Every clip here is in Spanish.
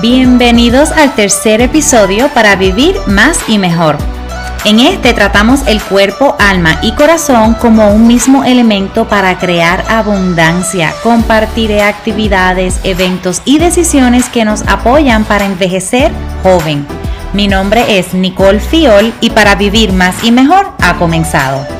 Bienvenidos al tercer episodio para vivir más y mejor. En este tratamos el cuerpo, alma y corazón como un mismo elemento para crear abundancia. Compartiré actividades, eventos y decisiones que nos apoyan para envejecer joven. Mi nombre es Nicole Fiol y para vivir más y mejor ha comenzado.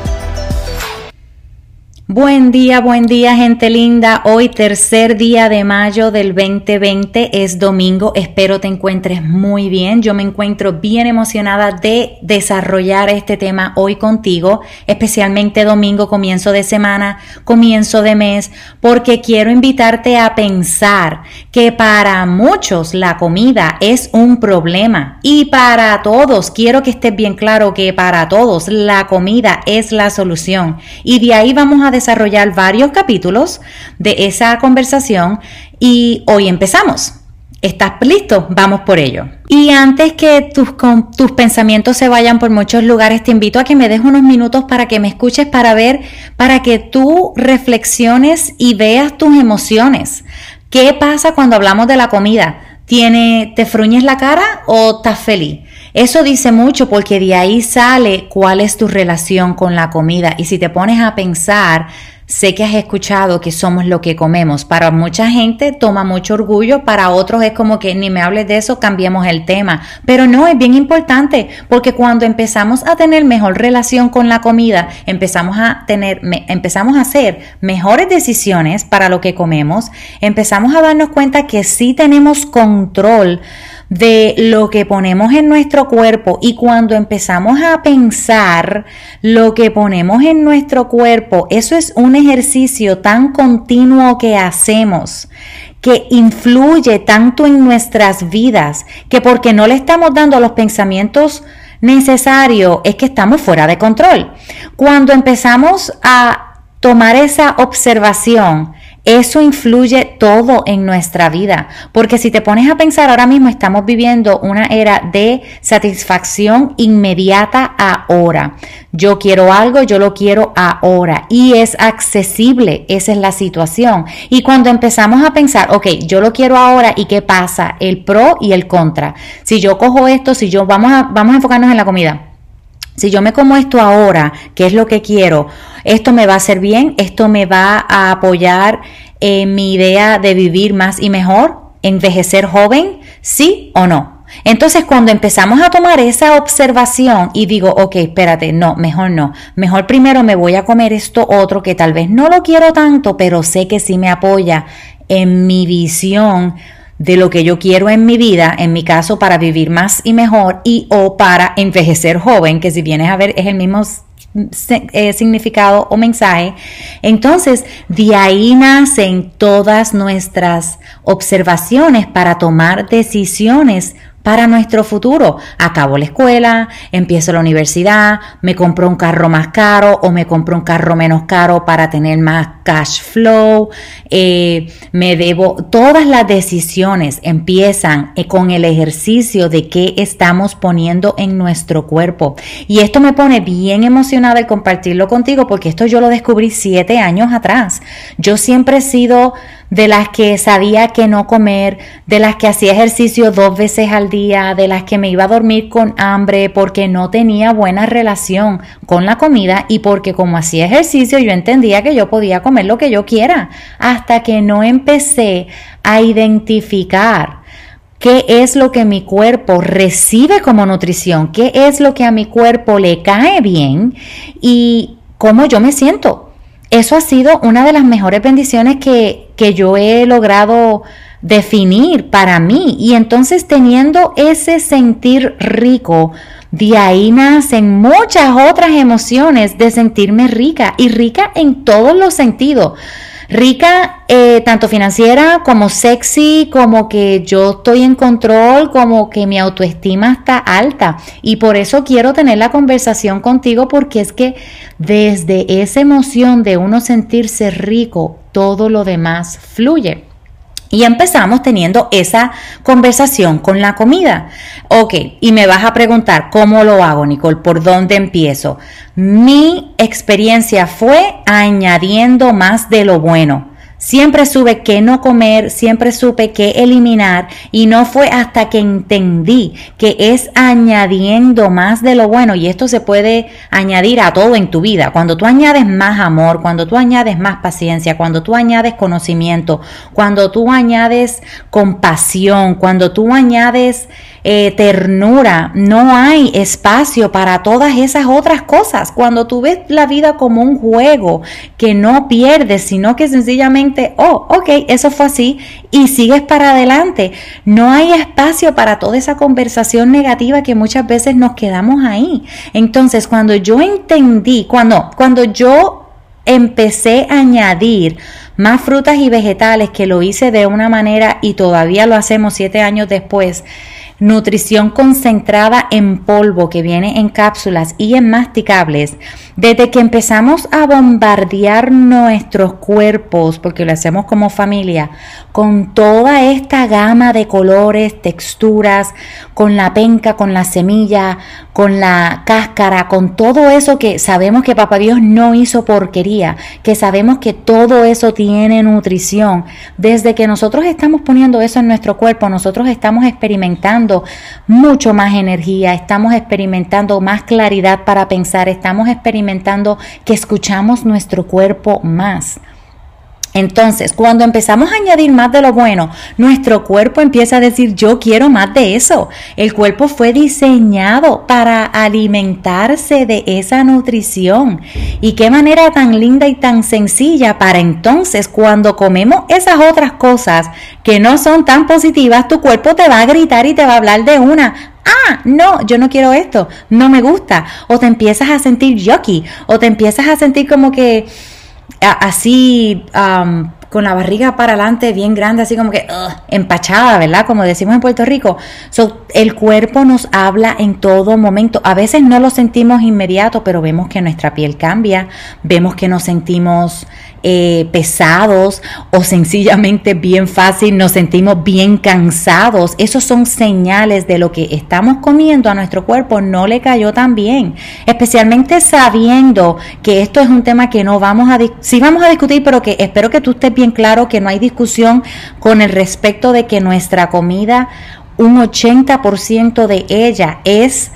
Buen día, buen día gente linda. Hoy tercer día de mayo del 2020 es domingo. Espero te encuentres muy bien. Yo me encuentro bien emocionada de desarrollar este tema hoy contigo, especialmente domingo, comienzo de semana, comienzo de mes, porque quiero invitarte a pensar que para muchos la comida es un problema y para todos, quiero que estés bien claro que para todos la comida es la solución. Y de ahí vamos a desarrollar varios capítulos de esa conversación y hoy empezamos. ¿Estás listo? Vamos por ello. Y antes que tus, tus, pensamientos se vayan por muchos lugares, te invito a que me des unos minutos para que me escuches, para ver, para que tú reflexiones y veas tus emociones. ¿Qué pasa cuando hablamos de la comida? ¿Tiene, ¿Te fruñes la cara o estás feliz? Eso dice mucho porque de ahí sale cuál es tu relación con la comida. Y si te pones a pensar, sé que has escuchado que somos lo que comemos. Para mucha gente toma mucho orgullo, para otros es como que ni me hables de eso, cambiemos el tema. Pero no, es bien importante porque cuando empezamos a tener mejor relación con la comida, empezamos a tener, empezamos a hacer mejores decisiones para lo que comemos, empezamos a darnos cuenta que sí tenemos control de lo que ponemos en nuestro cuerpo y cuando empezamos a pensar lo que ponemos en nuestro cuerpo, eso es un ejercicio tan continuo que hacemos que influye tanto en nuestras vidas que porque no le estamos dando los pensamientos necesarios es que estamos fuera de control. Cuando empezamos a tomar esa observación, eso influye todo en nuestra vida, porque si te pones a pensar, ahora mismo estamos viviendo una era de satisfacción inmediata ahora. Yo quiero algo, yo lo quiero ahora y es accesible, esa es la situación. Y cuando empezamos a pensar, ok, yo lo quiero ahora y qué pasa, el pro y el contra. Si yo cojo esto, si yo vamos a, vamos a enfocarnos en la comida. Si yo me como esto ahora, ¿qué es lo que quiero? Esto me va a hacer bien, esto me va a apoyar en mi idea de vivir más y mejor, envejecer joven, sí o no. Entonces, cuando empezamos a tomar esa observación y digo, ok, espérate, no, mejor no, mejor primero me voy a comer esto otro que tal vez no lo quiero tanto, pero sé que sí me apoya en mi visión de lo que yo quiero en mi vida, en mi caso para vivir más y mejor y o para envejecer joven, que si vienes a ver es el mismo eh, significado o mensaje. Entonces, de ahí nacen todas nuestras observaciones para tomar decisiones para nuestro futuro. Acabo la escuela, empiezo la universidad, me compro un carro más caro o me compro un carro menos caro para tener más cash flow, eh, me debo, todas las decisiones empiezan eh, con el ejercicio de qué estamos poniendo en nuestro cuerpo. Y esto me pone bien emocionada el compartirlo contigo porque esto yo lo descubrí siete años atrás. Yo siempre he sido de las que sabía que no comer, de las que hacía ejercicio dos veces al día, de las que me iba a dormir con hambre porque no tenía buena relación con la comida y porque como hacía ejercicio yo entendía que yo podía comer lo que yo quiera, hasta que no empecé a identificar qué es lo que mi cuerpo recibe como nutrición, qué es lo que a mi cuerpo le cae bien y cómo yo me siento eso ha sido una de las mejores bendiciones que, yo he logrado definir para mí. Y entonces teniendo ese sentir rico, de ahí nacen muchas otras emociones de sentirme rica y rica en todos los sentidos rica, eh, tanto financiera como sexy, como que yo estoy en control, como que mi autoestima está alta. Y por eso quiero tener la conversación contigo porque es que desde esa emoción de uno sentirse rico, todo lo demás fluye. Y empezamos teniendo esa conversación con la comida. Ok, y me vas a preguntar, ¿cómo lo hago, Nicole? ¿Por dónde empiezo? Mi experiencia fue añadiendo más de lo bueno. Siempre supe qué no comer, siempre supe qué eliminar y no fue hasta que entendí que es añadiendo más de lo bueno y esto se puede añadir a todo en tu vida. Cuando tú añades más amor, cuando tú añades más paciencia, cuando tú añades conocimiento, cuando tú añades compasión, cuando tú añades eh, ternura, no hay espacio para todas esas otras cosas. Cuando tú ves la vida como un juego que no pierdes, sino que sencillamente, oh, ok, eso fue así y sigues para adelante, no hay espacio para toda esa conversación negativa que muchas veces nos quedamos ahí. Entonces, cuando yo entendí, cuando, cuando yo empecé a añadir más frutas y vegetales, que lo hice de una manera y todavía lo hacemos siete años después, nutrición concentrada en polvo que viene en cápsulas y en masticables, desde que empezamos a bombardear nuestros cuerpos, porque lo hacemos como familia, con toda esta gama de colores, texturas, con la penca, con la semilla, con la cáscara, con todo eso que sabemos que Papá Dios no hizo porquería, que sabemos que todo eso tiene nutrición. Desde que nosotros estamos poniendo eso en nuestro cuerpo, nosotros estamos experimentando mucho más energía, estamos experimentando más claridad para pensar, estamos experimentando que escuchamos nuestro cuerpo más. Entonces, cuando empezamos a añadir más de lo bueno, nuestro cuerpo empieza a decir, yo quiero más de eso. El cuerpo fue diseñado para alimentarse de esa nutrición. Y qué manera tan linda y tan sencilla para entonces, cuando comemos esas otras cosas que no son tan positivas, tu cuerpo te va a gritar y te va a hablar de una, ah, no, yo no quiero esto, no me gusta, o te empiezas a sentir yucky, o te empiezas a sentir como que así con la barriga para adelante bien grande, así como que empachada, ¿verdad? Como decimos en Puerto Rico. el cuerpo nos habla en todo momento. A veces no lo sentimos inmediato, pero vemos que nuestra piel cambia, vemos que nos sentimos eh, pesados o sencillamente bien fácil nos sentimos bien cansados. Esos son señales de lo que estamos comiendo a nuestro cuerpo no le cayó tan bien. Especialmente sabiendo que esto es un tema que no vamos a, sí vamos a discutir, pero que espero que tú estés bien claro que no hay discusión con el respecto de que nuestra comida, un 80% de ella es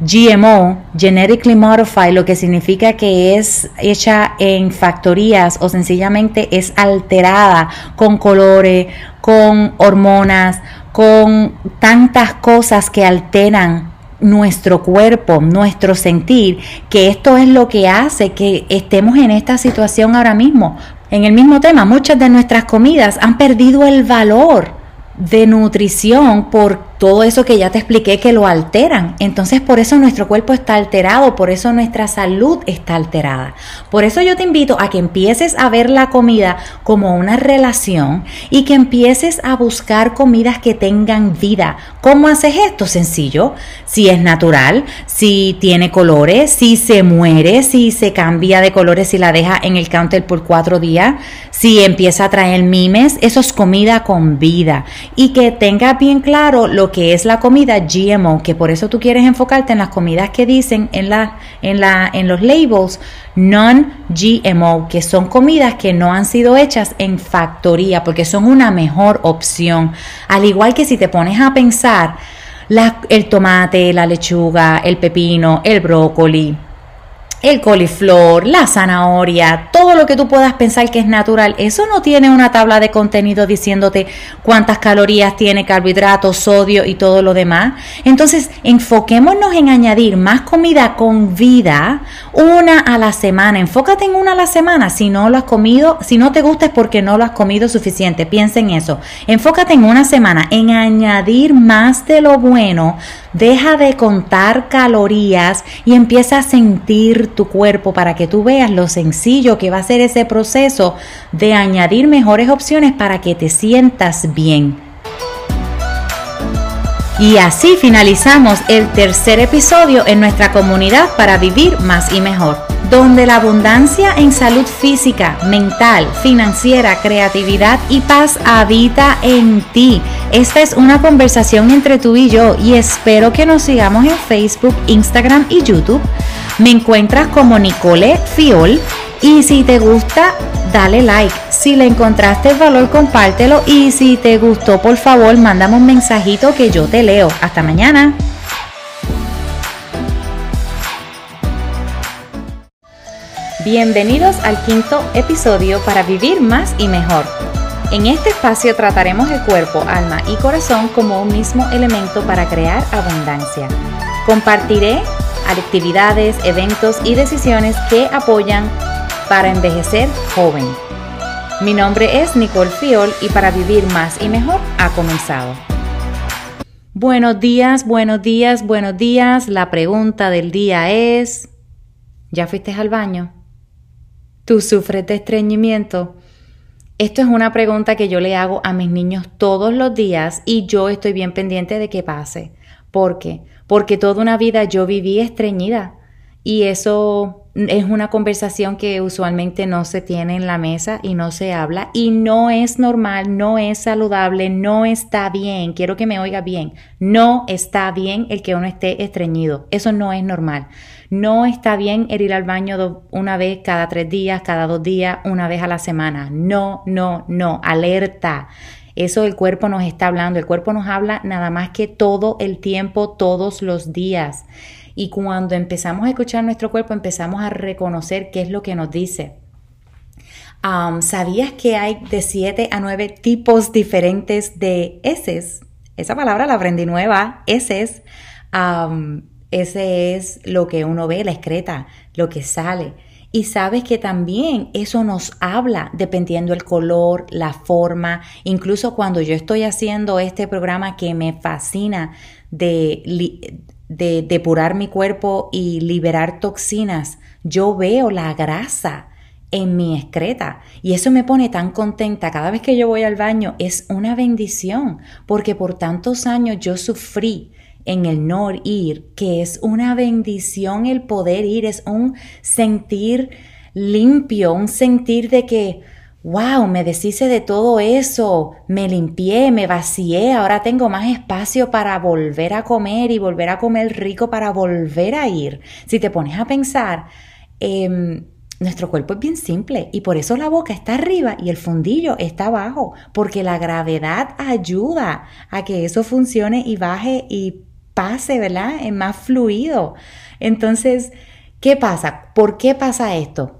GMO, Genetically Modified, lo que significa que es hecha en factorías o sencillamente es alterada con colores, con hormonas, con tantas cosas que alteran nuestro cuerpo, nuestro sentir, que esto es lo que hace que estemos en esta situación ahora mismo. En el mismo tema, muchas de nuestras comidas han perdido el valor de nutrición por todo eso que ya te expliqué que lo alteran. Entonces por eso nuestro cuerpo está alterado, por eso nuestra salud está alterada. Por eso yo te invito a que empieces a ver la comida como una relación y que empieces a buscar comidas que tengan vida. ¿Cómo haces esto? Sencillo. Si es natural, si tiene colores, si se muere, si se cambia de colores, si la deja en el counter por cuatro días, si empieza a traer mimes, eso es comida con vida. Y que tenga bien claro lo que es la comida GMO, que por eso tú quieres enfocarte en las comidas que dicen en, la, en, la, en los labels non-GMO, que son comidas que no han sido hechas en factoría, porque son una mejor opción. Al igual que si te pones a pensar, el tomate, la lechuga, el pepino, el brócoli, el coliflor, la zanahoria, todo lo que tú puedas pensar que es natural, eso no tiene una tabla de contenido diciéndote cuántas calorías tiene, carbohidratos, sodio y todo lo demás. Entonces, enfoquémonos en añadir más comida con vida, una a la semana. Enfócate en una a la semana. Si no lo has comido, si no te gusta es porque no lo has comido suficiente. Piensa en eso. Enfócate en una semana, en añadir más de lo bueno Deja de contar calorías y empieza a sentir tu cuerpo para que tú veas lo sencillo que va a ser ese proceso de añadir mejores opciones para que te sientas bien. Y así finalizamos el tercer episodio en nuestra comunidad para vivir más y mejor donde la abundancia en salud física, mental, financiera, creatividad y paz habita en ti. Esta es una conversación entre tú y yo y espero que nos sigamos en Facebook, Instagram y YouTube. Me encuentras como Nicole Fiol Y si te gusta, dale like. Si le encontraste valor, compártelo. Y si te gustó, por favor, mándame un mensajito que yo te leo. Hasta mañana. Bienvenidos al quinto episodio para vivir más y mejor. En este espacio trataremos el cuerpo, alma y corazón como un mismo elemento para crear abundancia. Compartiré actividades, eventos y decisiones que apoyan para envejecer joven. Mi nombre es Nicole Fiol y para vivir más y mejor ha comenzado. Buenos días, buenos días, buenos días. La pregunta del día es, ¿ya fuiste al baño? ¿Tú sufres de estreñimiento? Esto es una pregunta que yo le hago a mis niños todos los días y yo estoy bien pendiente de que pase. ¿Por qué? Porque toda una vida yo viví estreñida y eso es una conversación que usualmente no se tiene en la mesa y no se habla y no es normal, no es saludable, no está bien. Quiero que me oiga bien. No está bien el que uno esté estreñido. Eso no es normal. No está bien el ir al baño una vez cada tres días, cada dos días, una vez a la semana. No, no, no. Alerta. Eso el cuerpo nos está hablando. El cuerpo nos habla nada más que todo el tiempo, todos los días. Y cuando empezamos a escuchar nuestro cuerpo, empezamos a reconocer qué es lo que nos dice. ¿Sabías que hay de 7 a 9 tipos diferentes de heces? Esa palabra la aprendí nueva, heces. ese es lo que uno ve, la excreta, lo que sale. Y sabes que también eso nos habla dependiendo el color, la forma, incluso cuando yo estoy haciendo este programa que me fascina de de depurar mi cuerpo y liberar toxinas, yo veo la grasa en mi excreta. Y eso me pone tan contenta. Cada vez que yo voy al baño es una bendición porque por tantos años yo sufrí en el no ir que es una bendición el poder ir. Es un sentir limpio un sentir de que wow, me deshice de todo eso, me limpié, me vacié, ahora tengo más espacio para volver a comer y volver a comer rico para volver a ir. Si te pones a pensar, em, nuestro cuerpo es bien simple y por eso la boca está arriba y el fundillo está abajo, porque la gravedad ayuda a que eso funcione y baje y pase, ¿verdad? Es más fluido. Entonces, ¿qué pasa? ¿Por qué pasa esto?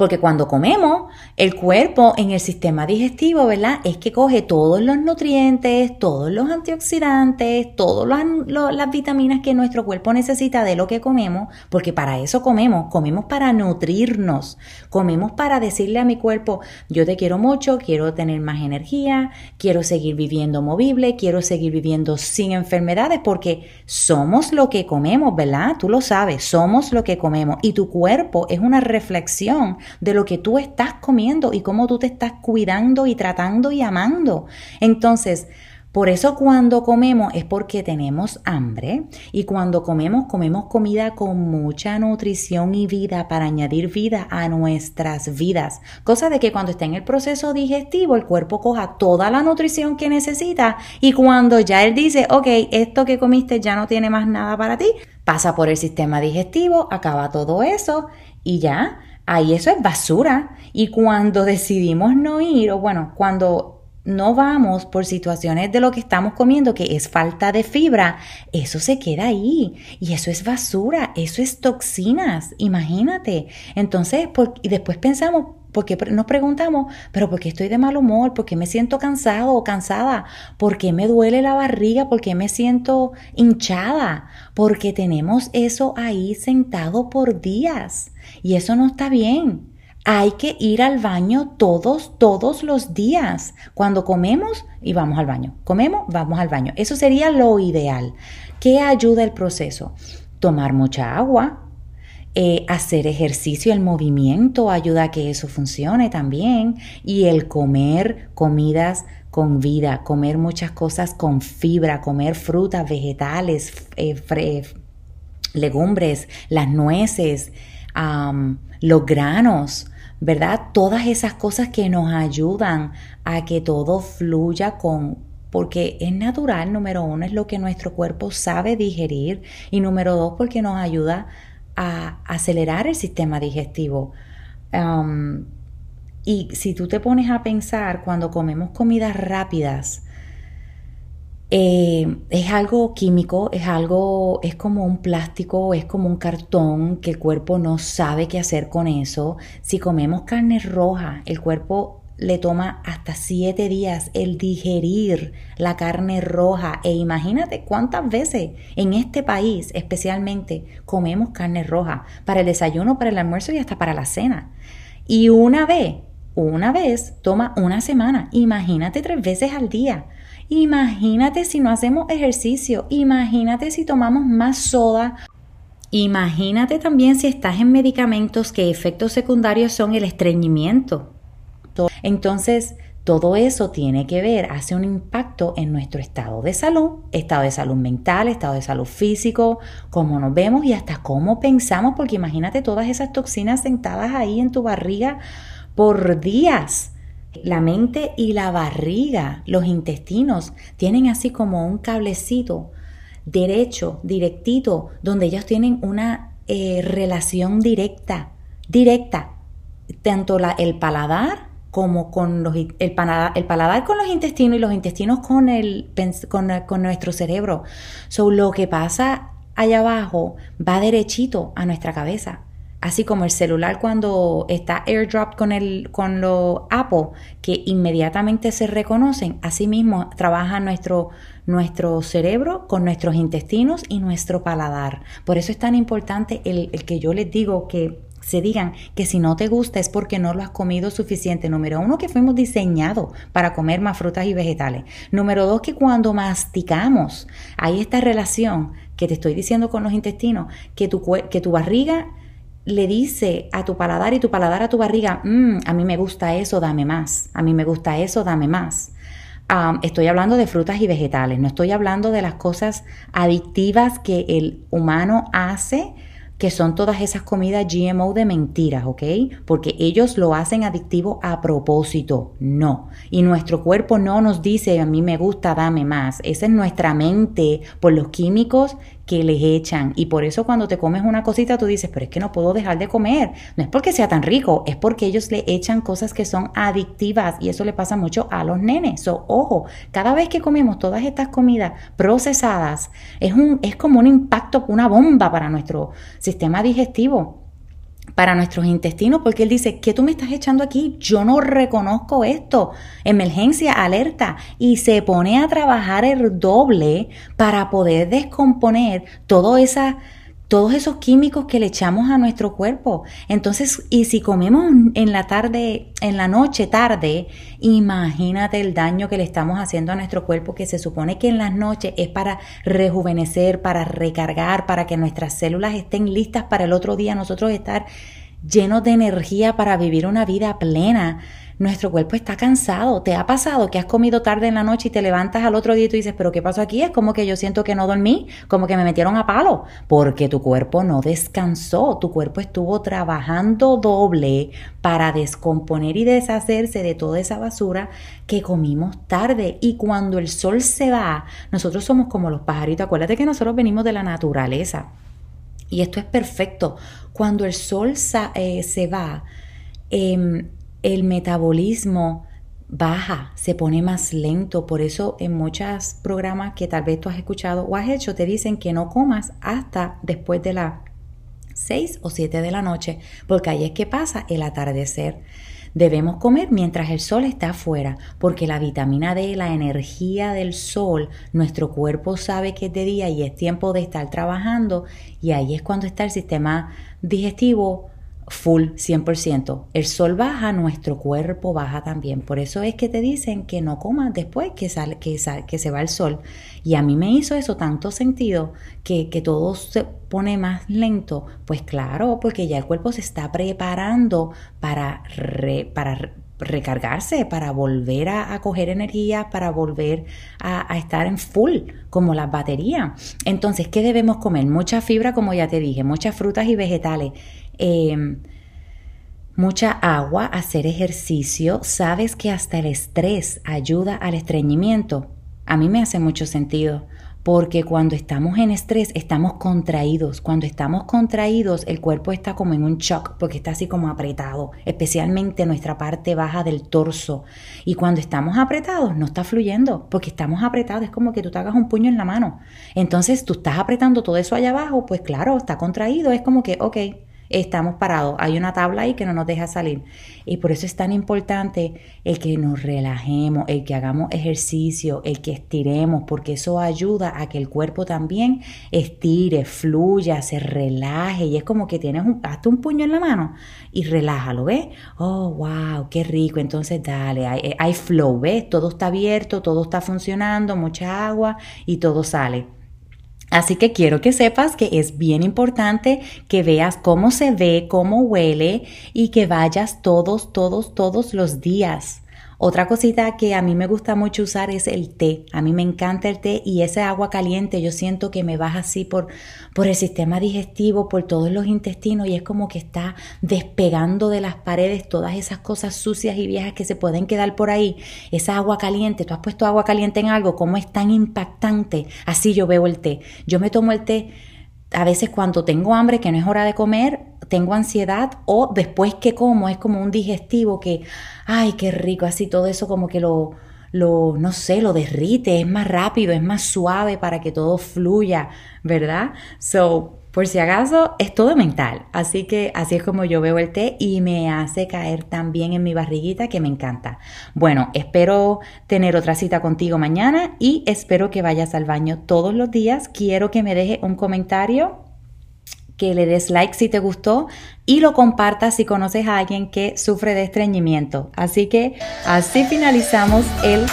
Porque cuando comemos, el cuerpo en el sistema digestivo, ¿verdad? Es que coge todos los nutrientes, todos los antioxidantes, todas las vitaminas que nuestro cuerpo necesita de lo que comemos, porque para eso comemos, comemos para nutrirnos, comemos para decirle a mi cuerpo, yo te quiero mucho, quiero tener más energía, quiero seguir viviendo movible, quiero seguir viviendo sin enfermedades, porque somos lo que comemos, ¿verdad? Tú lo sabes, somos lo que comemos y tu cuerpo es una reflexión de lo que tú estás comiendo y cómo tú te estás cuidando y tratando y amando. Entonces, por eso cuando comemos es porque tenemos hambre y cuando comemos comemos comida con mucha nutrición y vida para añadir vida a nuestras vidas. Cosa de que cuando está en el proceso digestivo el cuerpo coja toda la nutrición que necesita y cuando ya él dice, ok, esto que comiste ya no tiene más nada para ti, pasa por el sistema digestivo, acaba todo eso y ya ahí eso es basura. Y cuando decidimos no ir, o bueno, cuando no vamos por situaciones de lo que estamos comiendo, que es falta de fibra, eso se queda ahí. Y eso es basura, eso es toxinas, imagínate. Entonces, y después pensamos, porque nos preguntamos, pero ¿por qué estoy de mal humor? ¿Por qué me siento cansado o cansada? ¿Por qué me duele la barriga? ¿Por qué me siento hinchada? Porque tenemos eso ahí sentado por días y eso no está bien. Hay que ir al baño todos, todos los días. Cuando comemos y vamos al baño. Comemos, vamos al baño. Eso sería lo ideal. ¿Qué ayuda el proceso? Tomar mucha agua, eh, hacer ejercicio, el movimiento ayuda a que eso funcione también. Y el comer comidas con vida, comer muchas cosas con fibra, comer frutas, vegetales, eh, legumbres, las nueces, los granos, ¿verdad? Todas esas cosas que nos ayudan a que todo fluya con, porque es natural, número uno, es lo que nuestro cuerpo sabe digerir y número dos, porque nos ayuda a acelerar el sistema digestivo. Um, y si tú te pones a pensar cuando comemos comidas rápidas, eh, es algo químico, es algo, es como un plástico, es como un cartón que el cuerpo no sabe qué hacer con eso. Si comemos carne roja, el cuerpo le toma hasta siete días el digerir la carne roja. E imagínate cuántas veces en este país especialmente comemos carne roja para el desayuno, para el almuerzo y hasta para la cena. Y una vez, una vez toma una semana. Imagínate tres veces al día. Imagínate si no hacemos ejercicio. Imagínate si tomamos más soda. Imagínate también si estás en medicamentos que efectos secundarios son el estreñimiento. Entonces, todo eso tiene que ver, hace un impacto en nuestro estado de salud, estado de salud mental, estado de salud físico, cómo nos vemos y hasta cómo pensamos, porque imagínate todas esas toxinas sentadas ahí en tu barriga por días. La mente y la barriga, los intestinos, tienen así como un cablecito derecho, directito, donde ellos tienen una eh, relación directa, directa, tanto el paladar como con los, el, paladar, con los intestinos y los intestinos con, el, con, nuestro cerebro. So, lo que pasa allá abajo va derechito a nuestra cabeza. Así como el celular cuando está airdrop con, el, con los Apple, que inmediatamente se reconocen, así mismo trabaja nuestro, nuestro cerebro con nuestros intestinos y nuestro paladar. Por eso es tan importante el, el que yo les digo que se digan que si no te gusta es porque no lo has comido suficiente. Número uno, que fuimos diseñados para comer más frutas y vegetales. Número dos, que cuando masticamos, hay esta relación que te estoy diciendo con los intestinos, que tu, que tu barriga le dice a tu paladar y tu paladar a tu barriga, mm, a mí me gusta eso, dame más, a mí me gusta eso, dame más. estoy hablando de frutas y vegetales, no estoy hablando de las cosas adictivas que el humano hace que son todas esas comidas GMO de mentiras, ¿ok? Porque ellos lo hacen adictivo a propósito, no. Y nuestro cuerpo no nos dice, a mí me gusta, dame más. Esa es nuestra mente por los químicos que les echan. Y por eso cuando te comes una cosita tú dices, pero es que no puedo dejar de comer. No es porque sea tan rico, es porque ellos le echan cosas que son adictivas y eso le pasa mucho a los nenes. So, ojo, cada vez que comemos todas estas comidas procesadas, es, un, es como un impacto, una bomba para nuestro sistema digestivo para nuestros intestinos, porque él dice, ¿qué tú me estás echando aquí? Yo no reconozco esto. Emergencia, alerta. Y se pone a trabajar el doble para poder descomponer todo esa todos esos químicos que le echamos a nuestro cuerpo. Entonces, y si comemos en la tarde, en la noche tarde, imagínate el daño que le estamos haciendo a nuestro cuerpo, que se supone que en las noches es para rejuvenecer, para recargar, para que nuestras células estén listas para el otro día nosotros estar llenos de energía para vivir una vida plena nuestro cuerpo está cansado. ¿Te ha pasado que has comido tarde en la noche y te levantas al otro día y tú dices, pero ¿qué pasó aquí? Es como que yo siento que no dormí, como que me metieron a palo, porque tu cuerpo no descansó, tu cuerpo estuvo trabajando doble para descomponer y deshacerse de toda esa basura que comimos tarde. Y cuando el sol se va, nosotros somos como los pajaritos. Acuérdate que nosotros venimos de la naturaleza. Y esto es perfecto. Cuando el sol eh, se va, eh, el metabolismo baja, se pone más lento. Por eso en muchos programas que tal vez tú has escuchado o has hecho, te dicen que no comas hasta después de las 6 o 7 de la noche, porque ahí es que pasa el atardecer. Debemos comer mientras el sol está afuera, porque la vitamina D, la energía del sol, nuestro cuerpo sabe que es de día y es tiempo de estar trabajando y ahí es cuando está el sistema digestivo full 100%. El sol baja, nuestro cuerpo baja también. Por eso es que te dicen que no comas después que, sale, que, que se va el sol. Y a mí me hizo eso tanto sentido que, que todo se pone más lento. Pues claro, porque ya el cuerpo se está preparando para, para recargarse, para volver a, coger energía, para volver a, estar en full, como las baterías. Entonces, ¿qué debemos comer? Mucha fibra, como ya te dije, muchas frutas y vegetales. Em, mucha agua, hacer ejercicio. Sabes que hasta el estrés ayuda al estreñimiento. A mí me hace mucho sentido porque cuando estamos en estrés estamos contraídos. Cuando estamos contraídos el cuerpo está como en un shock porque está así como apretado, especialmente nuestra parte baja del torso. Y cuando estamos apretados no está fluyendo porque estamos apretados. Es como que tú te hagas un puño en la mano. Entonces tú estás apretando todo eso allá abajo, pues claro, está contraído. Es como que, ok, estamos parados. Hay una tabla ahí que no nos deja salir. Y por eso es tan importante el que nos relajemos, el que hagamos ejercicio, el que estiremos, porque eso ayuda a que el cuerpo también estire, fluya, se relaje. Y es como que tienes un, hasta un puño en la mano y relájalo, ¿ves? Oh, wow, qué rico. Entonces dale, hay, hay flow, ¿ves? Todo está abierto, todo está funcionando, mucha agua y todo sale. Así que quiero que sepas que es bien importante que veas cómo se ve, cómo huele y que vayas todos, todos, todos los días. Otra cosita que a mí me gusta mucho usar es el té. A mí me encanta el té y ese agua caliente yo siento que me baja así por, por el sistema digestivo, por todos los intestinos y es como que está despegando de las paredes todas esas cosas sucias y viejas que se pueden quedar por ahí. Esa agua caliente, tú has puesto agua caliente en algo, ¿cómo es tan impactante? Así yo veo el té. Yo me tomo el té a veces cuando tengo hambre, que no es hora de comer, tengo ansiedad o después que como es como un digestivo que, ay, qué rico, así todo eso como que lo, lo, no sé, lo derrite, es más rápido, es más suave para que todo fluya, ¿verdad? So, por si acaso, es todo mental. Así que así es como yo veo el té y me hace caer también en mi barriguita que me encanta. Bueno, espero tener otra cita contigo mañana y espero que vayas al baño todos los días. Quiero que me deje un comentario que le des like si te gustó y lo compartas si conoces a alguien que sufre de estreñimiento. Así que así finalizamos el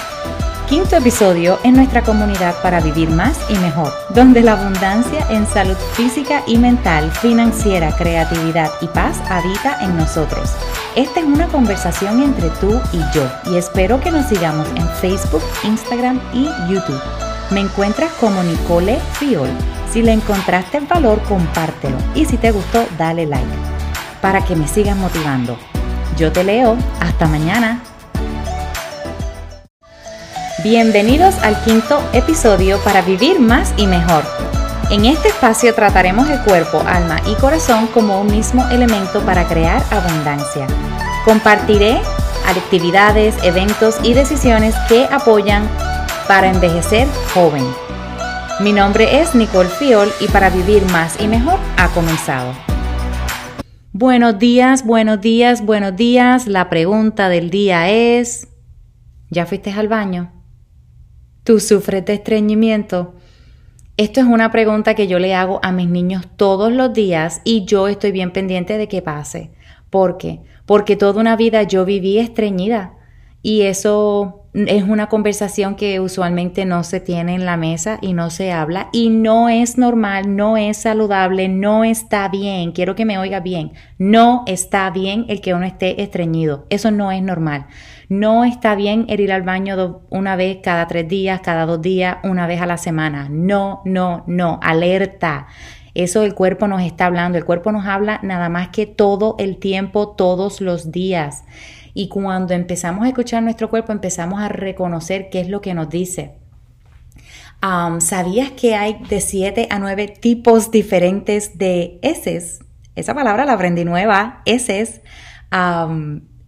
quinto episodio en nuestra comunidad para vivir más y mejor, donde la abundancia en salud física y mental, financiera, creatividad y paz habita en nosotros. Esta es una conversación entre tú y yo y espero que nos sigamos en Facebook, Instagram y YouTube. Me encuentras como Nicole Fiol si le encontraste el valor, compártelo y si te gustó, dale like para que me sigas motivando. Yo te leo. Hasta mañana. Bienvenidos al quinto episodio para vivir más y mejor. En este espacio trataremos el cuerpo, alma y corazón como un mismo elemento para crear abundancia. Compartiré actividades, eventos y decisiones que apoyan para envejecer joven. Mi nombre es Nicole Fiol y para vivir más y mejor ha comenzado. Buenos días, buenos días, buenos días. La pregunta del día es, ¿ya fuiste al baño? ¿Tú sufres de estreñimiento? Esto es una pregunta que yo le hago a mis niños todos los días y yo estoy bien pendiente de que pase. ¿Por qué? Porque toda una vida yo viví estreñida y eso es una conversación que usualmente no se tiene en la mesa y no se habla y no es normal, no es saludable, no está bien. Quiero que me oiga bien. No está bien el que uno esté estreñido. Eso no es normal. No está bien el ir al baño una vez cada tres días, cada dos días, una vez a la semana. No, no, no. Alerta. Eso el cuerpo nos está hablando. El cuerpo nos habla nada más que todo el tiempo, todos los días. Y cuando empezamos a escuchar nuestro cuerpo, empezamos a reconocer qué es lo que nos dice. ¿Sabías que hay de 7 a 9 tipos diferentes de heces? Esa palabra la aprendí nueva, heces.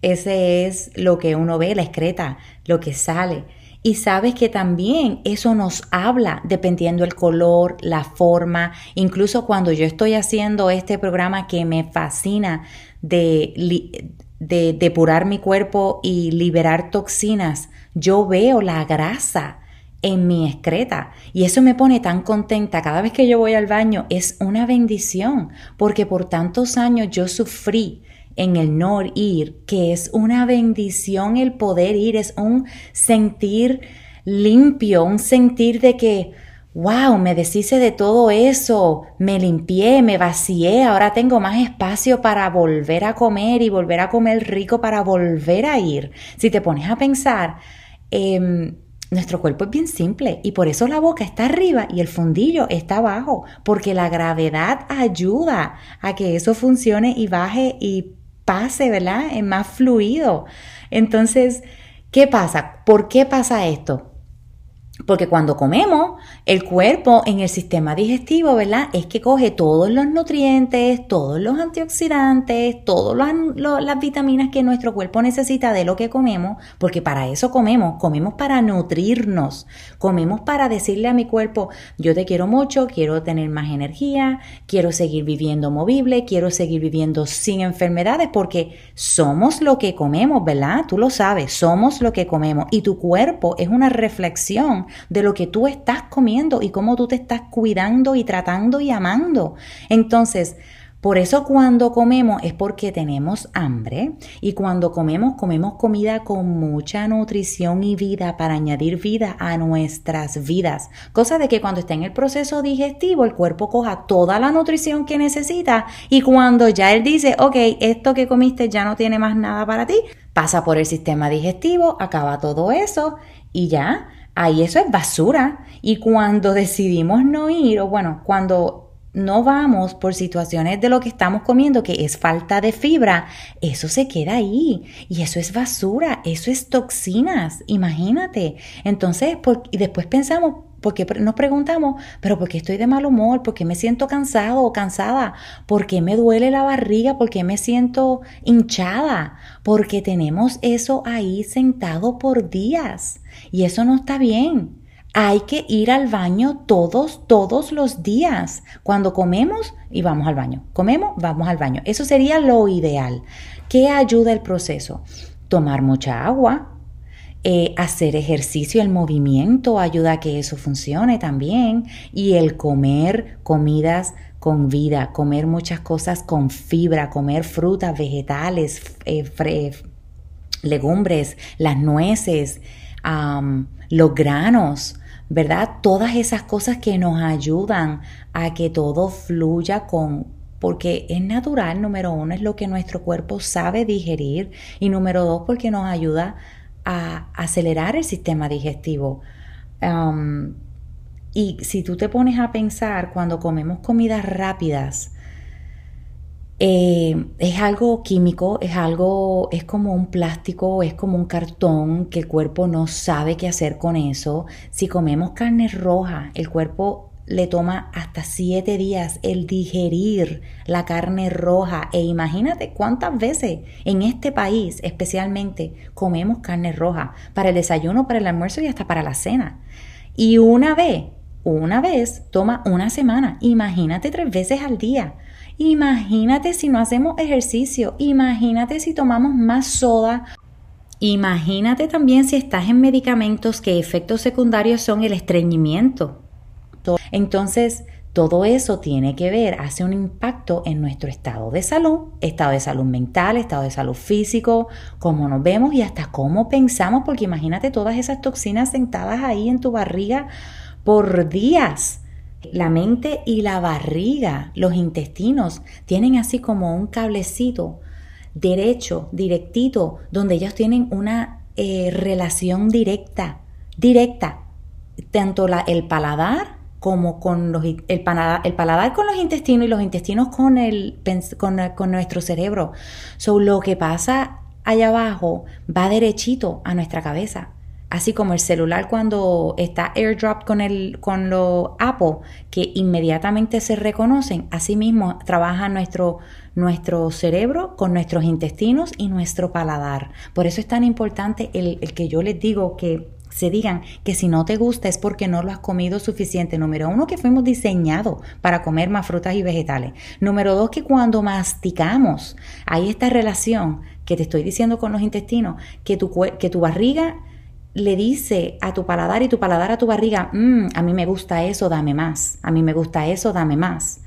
ese es lo que uno ve, la excreta, lo que sale. Y sabes que también eso nos habla dependiendo el color, la forma, incluso cuando yo estoy haciendo este programa que me fascina de de depurar mi cuerpo y liberar toxinas, yo veo la grasa en mi excreta. Y eso me pone tan contenta. Cada vez que yo voy al baño es una bendición porque por tantos años yo sufrí en el no ir que es una bendición el poder ir. Es un sentir limpio un sentir de que wow, me deshice de todo eso, me limpié, me vacié, ahora tengo más espacio para volver a comer y volver a comer rico para volver a ir. Si te pones a pensar, em, nuestro cuerpo es bien simple y por eso la boca está arriba y el fundillo está abajo, porque la gravedad ayuda a que eso funcione y baje y pase, ¿verdad? Es más fluido. Entonces, ¿qué pasa? ¿Por qué pasa esto? Porque cuando comemos, el cuerpo en el sistema digestivo, ¿verdad? Es que coge todos los nutrientes, todos los antioxidantes, todas las vitaminas que nuestro cuerpo necesita de lo que comemos, porque para eso comemos, comemos para nutrirnos, comemos para decirle a mi cuerpo, yo te quiero mucho, quiero tener más energía, quiero seguir viviendo movible, quiero seguir viviendo sin enfermedades, porque somos lo que comemos, ¿verdad? Tú lo sabes, somos lo que comemos y tu cuerpo es una reflexión de lo que tú estás comiendo y cómo tú te estás cuidando y tratando y amando. Entonces, por eso cuando comemos es porque tenemos hambre y cuando comemos comemos comida con mucha nutrición y vida para añadir vida a nuestras vidas. Cosa de que cuando está en el proceso digestivo el cuerpo coja toda la nutrición que necesita y cuando ya él dice, ok, esto que comiste ya no tiene más nada para ti, pasa por el sistema digestivo, acaba todo eso y ya ahí eso es basura. Y cuando decidimos no ir, o bueno, cuando no vamos por situaciones de lo que estamos comiendo, que es falta de fibra, eso se queda ahí. Y eso es basura, eso es toxinas, imagínate. Entonces, y después pensamos, porque nos preguntamos, pero ¿por qué estoy de mal humor? ¿Por qué me siento cansado o cansada? ¿Por qué me duele la barriga? ¿Por qué me siento hinchada? Porque tenemos eso ahí sentado por días y eso no está bien. Hay que ir al baño todos, todos los días. Cuando comemos y vamos al baño. Comemos, vamos al baño. Eso sería lo ideal. ¿Qué ayuda el proceso? Tomar mucha agua, eh, hacer ejercicio, el movimiento ayuda a que eso funcione también. Y el comer comidas con vida, comer muchas cosas con fibra, comer frutas, vegetales, eh, legumbres, las nueces, los granos, ¿verdad? Todas esas cosas que nos ayudan a que todo fluya con, porque es natural, número uno, es lo que nuestro cuerpo sabe digerir y número dos, porque nos ayuda acelerar el sistema digestivo. y si tú te pones a pensar cuando comemos comidas rápidas, eh, es algo químico, es algo, es como un plástico, es como un cartón que el cuerpo no sabe qué hacer con eso. Si comemos carne roja, el cuerpo le toma hasta siete días el digerir la carne roja. E imagínate cuántas veces en este país especialmente comemos carne roja para el desayuno, para el almuerzo y hasta para la cena. Y una vez, una vez toma una semana. Imagínate tres veces al día. Imagínate si no hacemos ejercicio. Imagínate si tomamos más soda Imagínate también si estás en medicamentos que efectos secundarios son el estreñimiento, entonces, todo eso tiene que ver, hace un impacto en nuestro estado de salud, estado de salud mental, estado de salud físico, cómo nos vemos y hasta cómo pensamos, porque imagínate todas esas toxinas sentadas ahí en tu barriga por días. La mente y la barriga, los intestinos, tienen así como un cablecito derecho, directito, donde ellos tienen una eh, relación directa, directa, tanto el paladar como con los, el, paladar, el paladar con los intestinos y los intestinos con, el, con, nuestro cerebro. So, lo que pasa allá abajo va derechito a nuestra cabeza. Así como el celular cuando está airdrop con, el, con los Apple, que inmediatamente se reconocen, así mismo trabaja nuestro, nuestro cerebro con nuestros intestinos y nuestro paladar. Por eso es tan importante el, el que yo les digo que se digan que si no te gusta es porque no lo has comido suficiente. Número uno, que fuimos diseñados para comer más frutas y vegetales. Número dos, que cuando masticamos, hay esta relación que te estoy diciendo con los intestinos, que tu, que tu barriga le dice a tu paladar y tu paladar a tu barriga, mm, a mí me gusta eso, dame más, a mí me gusta eso, dame más.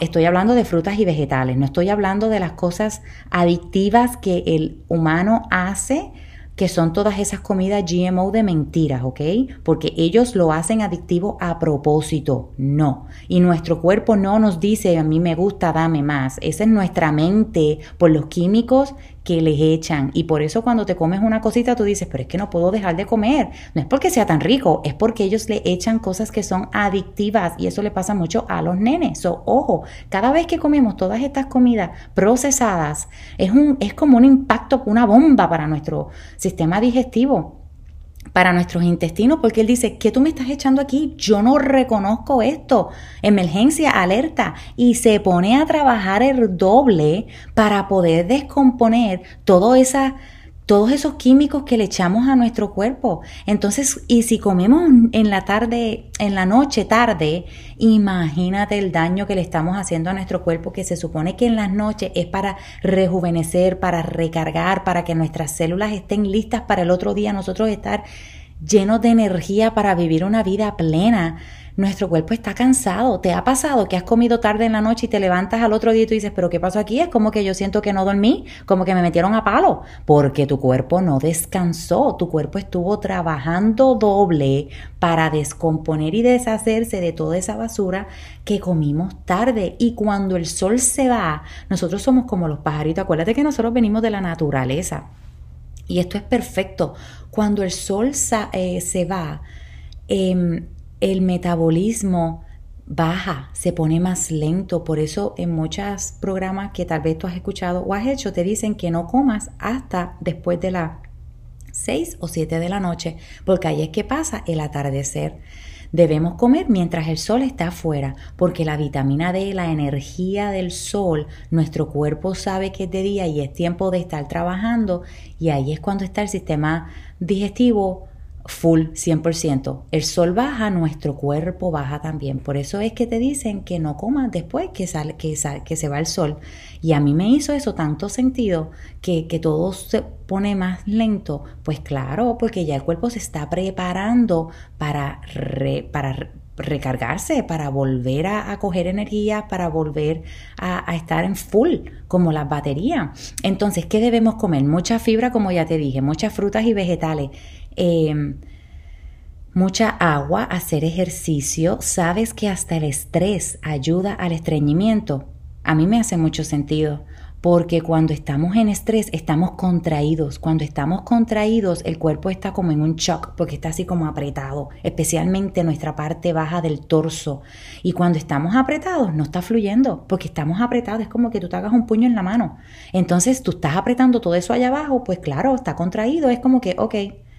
estoy hablando de frutas y vegetales, no estoy hablando de las cosas adictivas que el humano hace que son todas esas comidas GMO de mentiras, ¿ok? Porque ellos lo hacen adictivo a propósito, no. Y nuestro cuerpo no nos dice, a mí me gusta, dame más. Esa es nuestra mente por los químicos que les echan. Y por eso cuando te comes una cosita tú dices, pero es que no puedo dejar de comer. No es porque sea tan rico, es porque ellos le echan cosas que son adictivas y eso le pasa mucho a los nenes. So, ojo, cada vez que comemos todas estas comidas procesadas, es, un, es como un impacto, una bomba para nuestro sistema digestivo para nuestros intestinos, porque él dice, ¿qué tú me estás echando aquí? Yo no reconozco esto. Emergencia, alerta. Y se pone a trabajar el doble para poder descomponer toda esa todos esos químicos que le echamos a nuestro cuerpo. Entonces, y si comemos en la tarde, en la noche tarde, imagínate el daño que le estamos haciendo a nuestro cuerpo, que se supone que en las noches es para rejuvenecer, para recargar, para que nuestras células estén listas para el otro día, nosotros estar llenos de energía para vivir una vida plena nuestro cuerpo está cansado. ¿Te ha pasado que has comido tarde en la noche y te levantas al otro día y tú dices, pero ¿qué pasó aquí? Es como que yo siento que no dormí, como que me metieron a palo, porque tu cuerpo no descansó, tu cuerpo estuvo trabajando doble para descomponer y deshacerse de toda esa basura que comimos tarde. Y cuando el sol se va, nosotros somos como los pajaritos. Acuérdate que nosotros venimos de la naturaleza. Y esto es perfecto. Cuando el sol eh, se va, eh, el metabolismo baja, se pone más lento. Por eso en muchos programas que tal vez tú has escuchado o has hecho, te dicen que no comas hasta después de las 6 o 7 de la noche, porque ahí es que pasa el atardecer. Debemos comer mientras el sol está afuera, porque la vitamina D, la energía del sol, nuestro cuerpo sabe que es de día y es tiempo de estar trabajando y ahí es cuando está el sistema digestivo full 100%. El sol baja, nuestro cuerpo baja también. Por eso es que te dicen que no comas después que, sale, que, que se va el sol. Y a mí me hizo eso tanto sentido que, que todo se pone más lento. Pues claro, porque ya el cuerpo se está preparando para, para recargarse, para volver a, coger energía, para volver a, estar en full, como las baterías. Entonces, ¿qué debemos comer? Mucha fibra, como ya te dije, muchas frutas y vegetales. Em, mucha agua, hacer ejercicio, sabes que hasta el estrés ayuda al estreñimiento. A mí me hace mucho sentido porque cuando estamos en estrés estamos contraídos. Cuando estamos contraídos el cuerpo está como en un shock porque está así como apretado, especialmente nuestra parte baja del torso. Y cuando estamos apretados no está fluyendo porque estamos apretados, es como que tú te hagas un puño en la mano. Entonces tú estás apretando todo eso allá abajo, pues claro, está contraído, es como que, ok,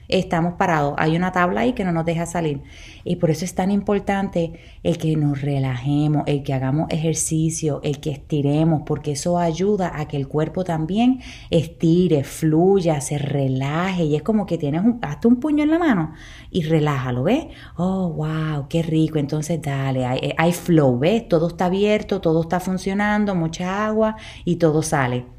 estamos parados. Hay una tabla ahí que no nos deja salir. Y por eso es tan importante el que nos relajemos, el que hagamos ejercicio, el que estiremos, porque eso ayuda a que el cuerpo también estire, fluya, se relaje. Y es como que tienes un, hasta un puño en la mano y relájalo, ¿ves? Oh, wow, qué rico. Entonces dale, hay, hay flow, ¿ves? Todo está abierto, todo está funcionando, mucha agua y todo sale.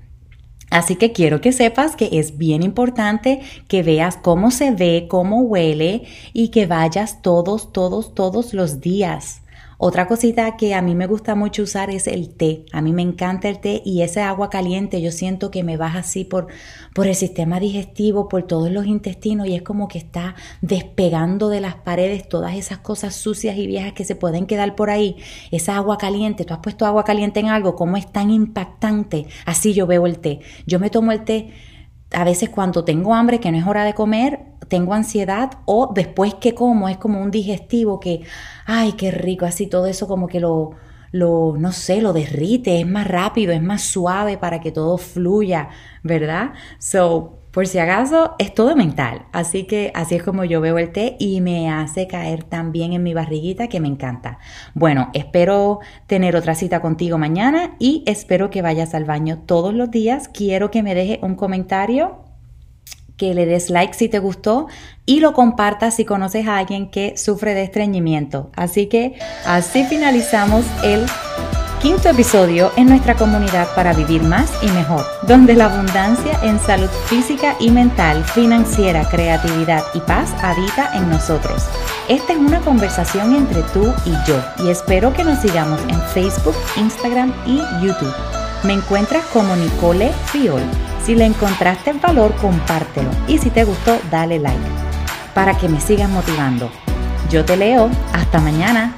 Así que quiero que sepas que es bien importante que veas cómo se ve, cómo huele y que vayas todos, todos, todos los días. Otra cosita que a mí me gusta mucho usar es el té. A mí me encanta el té y ese agua caliente yo siento que me baja así por, por el sistema digestivo, por todos los intestinos y es como que está despegando de las paredes todas esas cosas sucias y viejas que se pueden quedar por ahí. Esa agua caliente, tú has puesto agua caliente en algo, ¿cómo es tan impactante? Así yo veo el té. Yo me tomo el té a veces cuando tengo hambre, que no es hora de comer, tengo ansiedad o después que como es como un digestivo que, ay, qué rico, así todo eso como que lo, lo, no sé, lo derrite, es más rápido, es más suave para que todo fluya, ¿verdad? So, por si acaso, es todo mental. Así que así es como yo veo el té y me hace caer también en mi barriguita que me encanta. Bueno, espero tener otra cita contigo mañana y espero que vayas al baño todos los días. Quiero que me deje un comentario que le des like si te gustó y lo compartas si conoces a alguien que sufre de estreñimiento. Así que así finalizamos el quinto episodio en nuestra comunidad para vivir más y mejor, donde la abundancia en salud física y mental, financiera, creatividad y paz habita en nosotros. Esta es una conversación entre tú y yo y espero que nos sigamos en Facebook, Instagram y YouTube. Me encuentras como Nicole Fiol. Si le encontraste valor, compártelo y si te gustó, dale like para que me sigas motivando. Yo te leo. Hasta mañana.